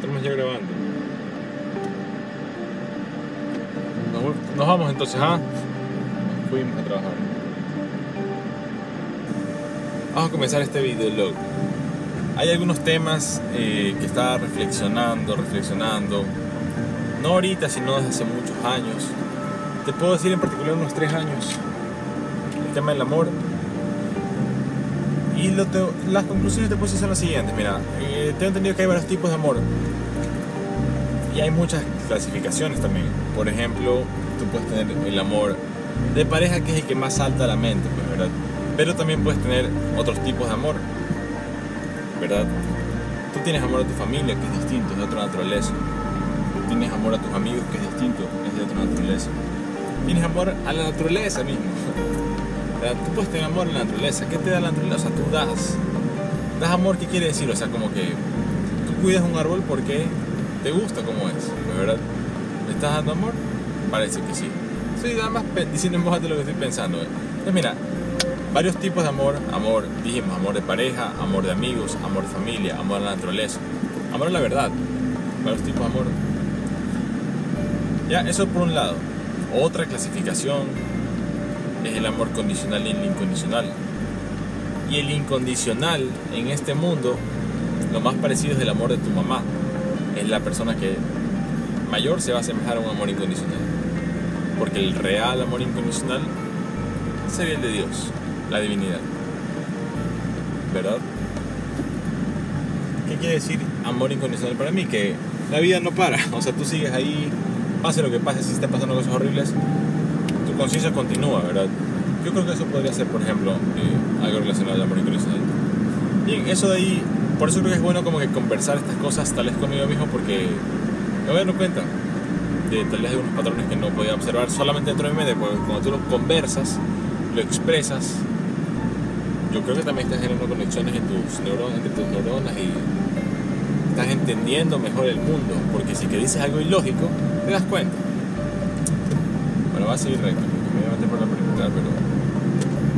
Estamos ya grabando. Nos, vamos entonces, ¿ah? Fuimos a trabajar. Vamos a comenzar este videolog. Hay algunos temas eh, que estaba reflexionando, reflexionando. No ahorita, sino desde hace muchos años. Te puedo decir en particular unos tres años. El tema del amor y lo te- las conclusiones te decir son las siguientes. Mira, eh, tengo entendido que hay varios tipos de amor. Y hay muchas clasificaciones también. Por ejemplo, tú puedes tener el amor de pareja, que es el que más salta a la mente, pues, ¿verdad? Pero también puedes tener otros tipos de amor, ¿verdad? Tú tienes amor a tu familia, que es distinto, es de otra naturaleza. Tienes amor a tus amigos, que es distinto, es de otra naturaleza. Tienes amor a la naturaleza mismo. Tú puedes tener amor a la naturaleza. ¿Qué te da la naturaleza? O sea, tú das. Das amor, ¿qué quiere decir? O sea, como que tú cuidas un árbol porque te gusta como es, ¿verdad? ¿Le estás dando amor? Parece que sí. Estoy nada más diciendo en voz alta lo que estoy pensando. ¿eh? Entonces, mira, varios tipos de amor. Amor, dijimos, amor de pareja, amor de amigos, amor de familia, amor a la naturaleza, amor a la verdad. Varios tipos de amor. Ya, eso por un lado. Otra clasificación es el amor condicional y el incondicional. Y el incondicional en este mundo, lo más parecido es el amor de tu mamá. Es la persona que mayor se va a asemejar a un amor incondicional. Porque el real amor incondicional sería el de Dios, la divinidad. ¿Verdad? ¿Qué quiere decir amor incondicional para mí? Que la vida no para. O sea, tú sigues ahí, pase lo que pase, si están pasando cosas horribles, conciencia continúa, ¿verdad? Yo creo que eso podría ser, por ejemplo, eh, algo relacionado al amor incondicional. Bien, eso de ahí, por eso creo que es bueno como que conversar estas cosas tal vez conmigo mismo porque me voy dando cuenta de tal vez de unos patrones que no podía observar solamente dentro de mi mente, porque cuando tú lo conversas, lo expresas, yo creo que también estás generando conexiones en tus neuronas, entre tus neuronas y estás entendiendo mejor el mundo, porque si que dices algo ilógico, te das cuenta. A seguir recto, meter por la perimetral, pero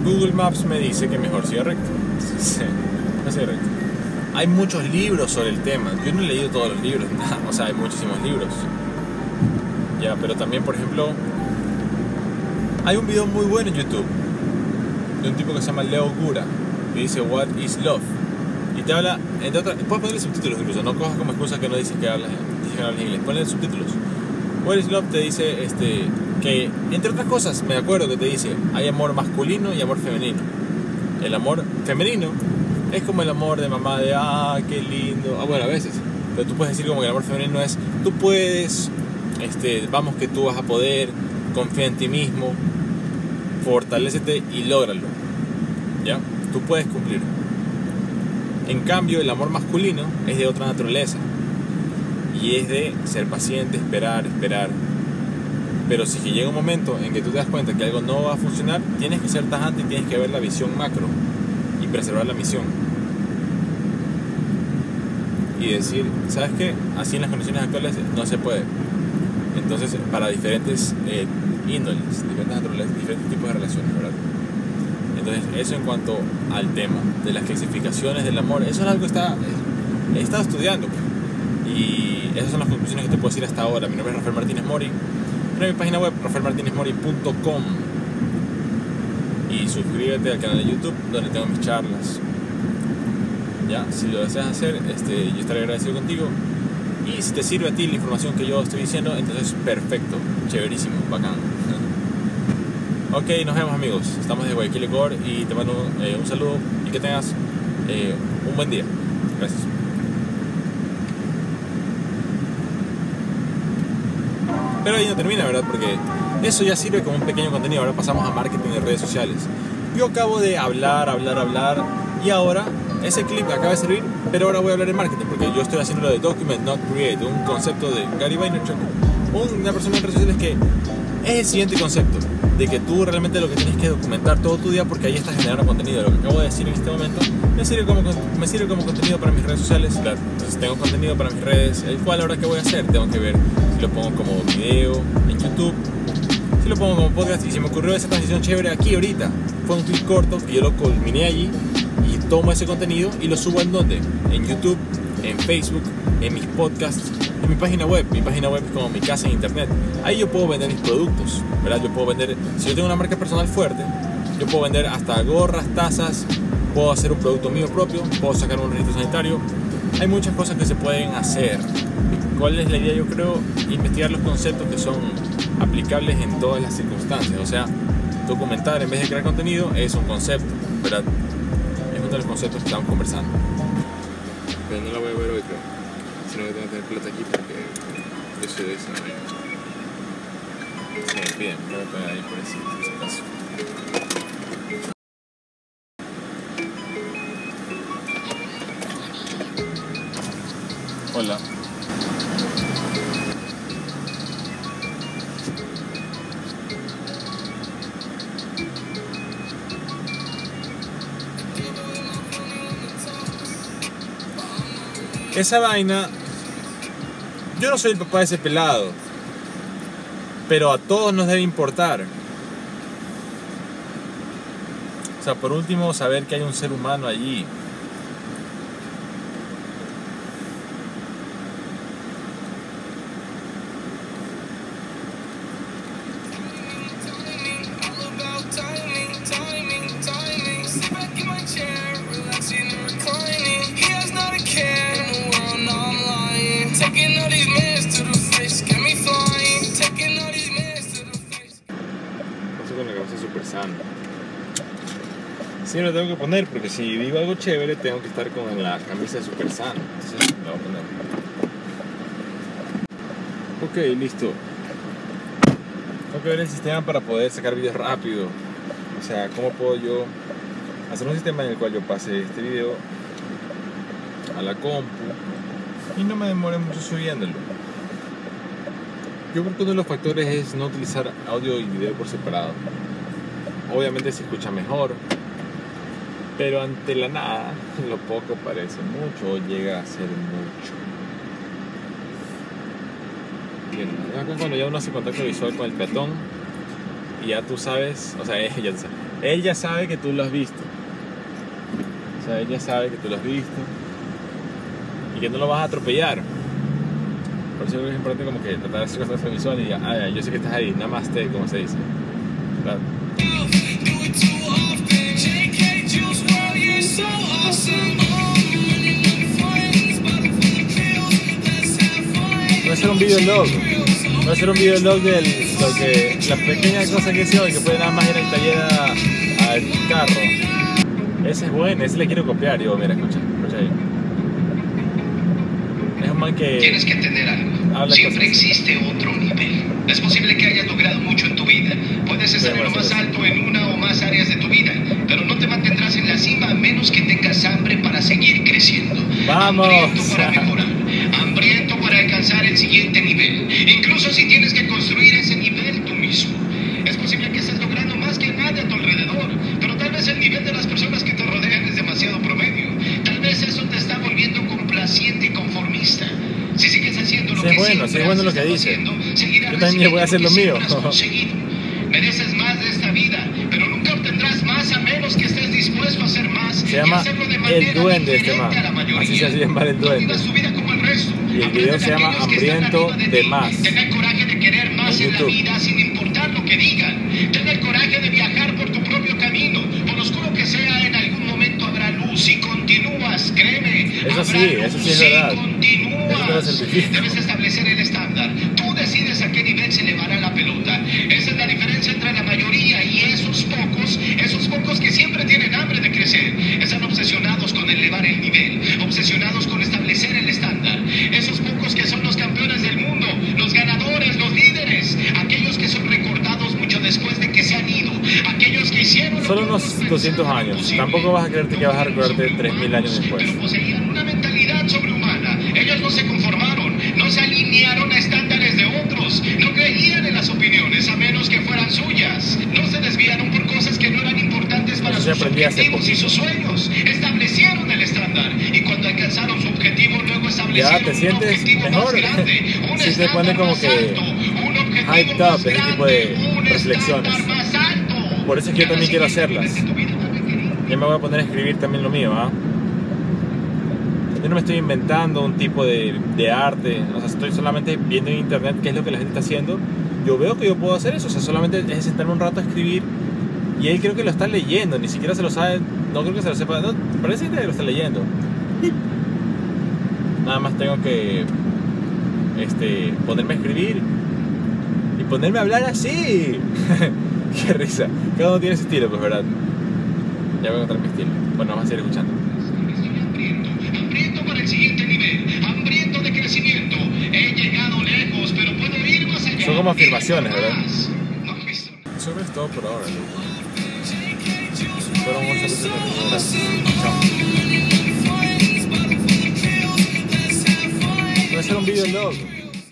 Google Maps me dice que mejor siga recto. Sí, va a seguir recto. Hay muchos libros sobre el tema. Yo no he leído todos los libros, nada. o sea, hay muchísimos libros. Ya, pero también, por ejemplo, hay un video muy bueno en YouTube de un tipo que se llama Leo Gura, que dice What is Love? Y te habla, entre otras, puedes ponerle subtítulos incluso, no cojas como excusa que no dices que hablas, que hablas inglés, ponle subtítulos. What is Love te dice este, que, entre otras cosas, me acuerdo que te dice, hay amor masculino y amor femenino. El amor femenino es como el amor de mamá de, ah, qué lindo, ah, bueno, a veces, pero tú puedes decir como que el amor femenino es, tú puedes, este, vamos que tú vas a poder, confía en ti mismo, fortalécete y lógralo. ¿Ya? Tú puedes cumplir. En cambio, el amor masculino es de otra naturaleza. Y es de ser paciente, esperar, esperar. Pero si llega un momento en que tú te das cuenta que algo no va a funcionar, tienes que ser tajante y tienes que ver la visión macro y preservar la misión. Y decir, ¿sabes qué? Así en las condiciones actuales no se puede. Entonces, para diferentes eh, índoles, diferentes diferentes tipos de relaciones, ¿verdad? Entonces, eso en cuanto al tema de las clasificaciones del amor, eso es algo que está, he estado estudiando. Y esas son las conclusiones que te puedo decir hasta ahora. Mi nombre es Rafael Martínez Mori. A mi página web, rafaelmartinezmori.com y suscríbete al canal de YouTube donde tengo mis charlas. Ya, si lo deseas hacer, este, yo estaré agradecido contigo. Y si te sirve a ti la información que yo estoy diciendo, entonces perfecto, chéverísimo, bacán. Ok, nos vemos amigos. Estamos de Guayaquil, Ecuador y te mando eh, un saludo y que tengas eh, un buen día. Gracias. Pero ahí no termina, ¿verdad? Porque eso ya sirve como un pequeño contenido. Ahora pasamos a marketing de redes sociales. Yo acabo de hablar, hablar, hablar y ahora ese clip acaba de servir, pero ahora voy a hablar de marketing porque yo estoy haciendo lo de Document Not Create, un concepto de Gary Vaynerchuk, una persona en redes sociales que es el siguiente concepto de que tú realmente lo que tienes que documentar todo tu día porque ahí estás generando contenido. Lo que acabo de decir en este momento me sirve como, me sirve como contenido para mis redes sociales. Entonces tengo contenido para mis redes, el cual ahora qué voy a hacer, tengo que ver si lo pongo como video en YouTube, si lo pongo como podcast y se me ocurrió esa transición chévere aquí ahorita. Fue un clip corto que yo lo culminé allí y tomo ese contenido y lo subo en donde? En YouTube en Facebook, en mis podcasts, en mi página web. Mi página web es como mi casa en internet. Ahí yo puedo vender mis productos, ¿verdad? Yo puedo vender, si yo tengo una marca personal fuerte, yo puedo vender hasta gorras, tazas, puedo hacer un producto mío propio, puedo sacar un registro sanitario. Hay muchas cosas que se pueden hacer. ¿Cuál es la idea? Yo creo investigar los conceptos que son aplicables en todas las circunstancias. O sea, documentar en vez de crear contenido es un concepto, ¿verdad? Es uno de los conceptos que estamos conversando. Pero no la voy a ver hoy, creo. Sino que tengo que tener plata aquí porque soy de esa manera. Sí, bien, voy a poner ahí por ese, por ese caso. Hola. Esa vaina, yo no soy el papá de ese pelado, pero a todos nos debe importar. O sea, por último, saber que hay un ser humano allí. Con la cabeza súper sana. Sí, lo tengo que poner porque si digo algo chévere tengo que estar con la camisa súper sana. Entonces. Ok, listo. Tengo que ver el sistema para poder sacar videos rápido. O sea, cómo puedo yo hacer un sistema en el cual yo pase este video a la compu y no me demore mucho subiéndolo. Yo creo que uno de los factores es no utilizar audio y video por separado. Obviamente se escucha mejor, pero ante la nada, lo poco parece mucho o llega a ser mucho. Bien, cuando ya uno hace contacto visual con el peatón y ya tú sabes, o sea, ella, sabe, él ya sabe que tú lo has visto. O sea, ella sabe que tú lo has visto que no lo vas a atropellar. Por eso es importante como que tratar de hacer contacto visual y ah, yo sé que estás ahí, namaste, como se dice. ¿verdad? Voy a hacer un videolog. Voy a hacer un videolog de lo que, las pequeñas cosas que hice hoy, que puede nada más ir al taller al carro. Ese es bueno, ese le quiero copiar. Digo, mira, escucha, escucha ahí. Man que. Tienes que entender algo. Siempre existe otro nivel. Es posible que hayas logrado mucho en tu vida. Puedes estar en lo más alto en una o más áreas de tu vida, pero no te mantendrás en la cima a menos que tengas hambre para seguir creciendo. Vamos. Hambriento para mejorar. Hambriento para alcanzar el siguiente nivel. Incluso si tienes que construir ese nivel tú mismo. Es posible que estés logrando más que nadie a tu alrededor, pero tal vez el nivel de las personas que te rodean es demasiado promedio. Tal vez eso te está volviendo complaciente y conformista. Si sigues haciendo lo Sí, bueno, lo que dice. Yo también voy a hacer lo mío. Mereces más de esta vida, pero nunca obtendrás más a menos que estés dispuesto a hacer más Se llama El Duende, este man. Así se hace llamar El Duende. Y el video se llama Hambriento de más. Ten el coraje de querer más En la vida sin importar lo que digan. Ten el coraje de viajar por tu propio camino. Por oscuro que sea, en algún momento habrá luz si continúas, créeme. Eso sí, eso sí es luz si verdad. continúas. Debes establecer el estándar. Tú decides a qué nivel se elevará la pelota. Esa es la diferencia entre la mayoría y esos pocos, esos pocos que siempre tienen hambre de crecer. Están obsesionados con elevar el nivel, obsesionados con establecer el estándar. Esos pocos que son los campeones del mundo, los ganadores, los líderes, aquellos que son recordados mucho después de que se han ido, aquellos que hicieron lo Solo unos otros 200 pensaban años. imposible. Tampoco vas a creerte que vas a recordarte Eran 3000 años después. Pero poseían una mentalidad sobrehumana. Ellos no se conformaron, creían en las opiniones a menos que fueran suyas, no se desviaron por cosas que no eran importantes para Eso se sus objetivos y sus sueños. Establecieron el estándar y cuando alcanzaron su objetivo luego establecieron Ya, ¿te un objetivo mejor? más grande, un Sí, estándar pone como más que alto, un objetivo hyped más up, ese tipo de grande, un reflexiones. más alto. Por eso es que yo también quiero hacerlas. Ya me voy a poner a escribir también lo mío, ¿ah? Yo no me estoy inventando un tipo de, arte, o sea, estoy solamente viendo en internet qué es lo que la gente está haciendo. Yo veo que yo puedo hacer eso, o sea, solamente es sentarme un rato a escribir y él creo que lo está leyendo, ni siquiera se lo sabe, no creo que se lo sepa, parece que lo está leyendo. Nada más tengo que este, ponerme a escribir y ponerme a hablar así. Qué risa. Cada uno tiene su estilo, pues, ¿verdad? Ya voy a encontrar mi estilo. Bueno, vamos a seguir escuchando. Estoy hambriento, hambriento para el siguiente nivel, hambriento de crecimiento. He llegado lejos, pero puedo ir más allá. Son como afirmaciones, Ir ¿verdad? No. Eso es todo por ahora, loco. Fueron 8 minutos de Gracias. Chao. Voy a hacer un video loco.